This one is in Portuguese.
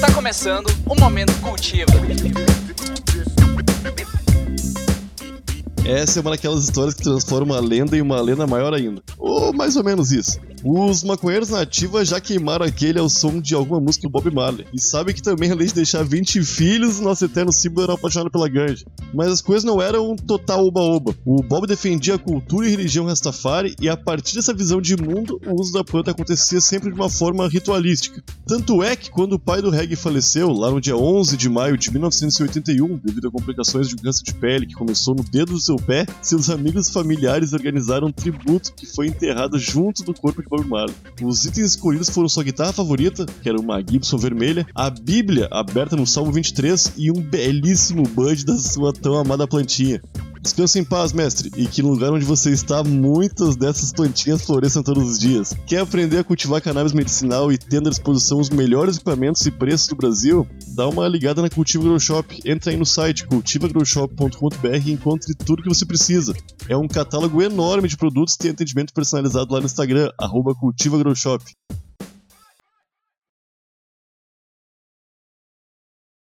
Tá começando o Momento Cultiva. Essa é uma daquelas histórias que transforma uma lenda em uma lenda maior ainda. Ou mais ou menos isso. Os maconheiros nativos já queimaram aquele ao som de alguma música do Bob Marley. E sabe que também, além de deixar 20 filhos, nosso eterno símbolo era apaixonado pela ganja. Mas as coisas não eram um total oba-oba. O Bob defendia a cultura e religião Rastafari, e a partir dessa visão de mundo, o uso da planta acontecia sempre de uma forma ritualística. Tanto é que, quando o pai do reggae faleceu, lá no dia 11 de maio de 1981, devido a complicações de um câncer de pele que começou no dedo do seu pé, seus amigos familiares organizaram um tributo que foi enterrado junto do corpo de Bob Os itens escolhidos foram sua guitarra favorita, que era uma Gibson vermelha, a Bíblia aberta no Salmo 23 e um belíssimo bud da sua tão amada plantinha. Descanse em paz, mestre, e que no lugar onde você está, muitas dessas plantinhas floresçam todos os dias. Quer aprender a cultivar cannabis medicinal e tendo à disposição os melhores equipamentos e preços do Brasil? Dá uma ligada na Cultiva Grow Shop. Entra aí no site cultivagrowshop.com.br e encontre tudo que você precisa. É um catálogo enorme de produtos e tem atendimento personalizado lá no Instagram, arroba cultivagrowshop.